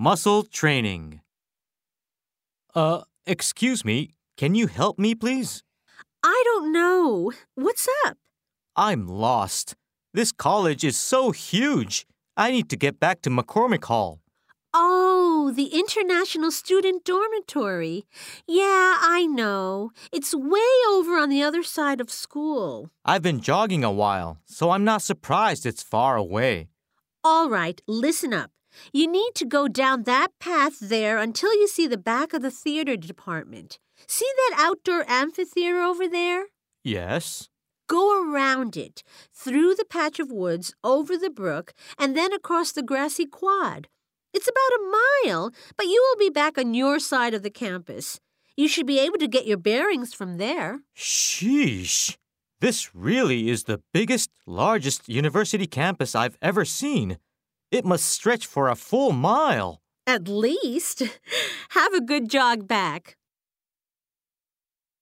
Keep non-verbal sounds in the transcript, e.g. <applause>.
Muscle training. Uh, excuse me, can you help me, please? I don't know. What's up? I'm lost. This college is so huge. I need to get back to McCormick Hall. Oh, the International Student Dormitory. Yeah, I know. It's way over on the other side of school. I've been jogging a while, so I'm not surprised it's far away. All right, listen up. You need to go down that path there until you see the back of the theater department. See that outdoor amphitheater over there? Yes. Go around it, through the patch of woods, over the brook, and then across the grassy quad. It's about a mile, but you will be back on your side of the campus. You should be able to get your bearings from there. Sheesh. This really is the biggest, largest university campus I've ever seen. It must stretch for a full mile. At least. <laughs> Have a good jog back.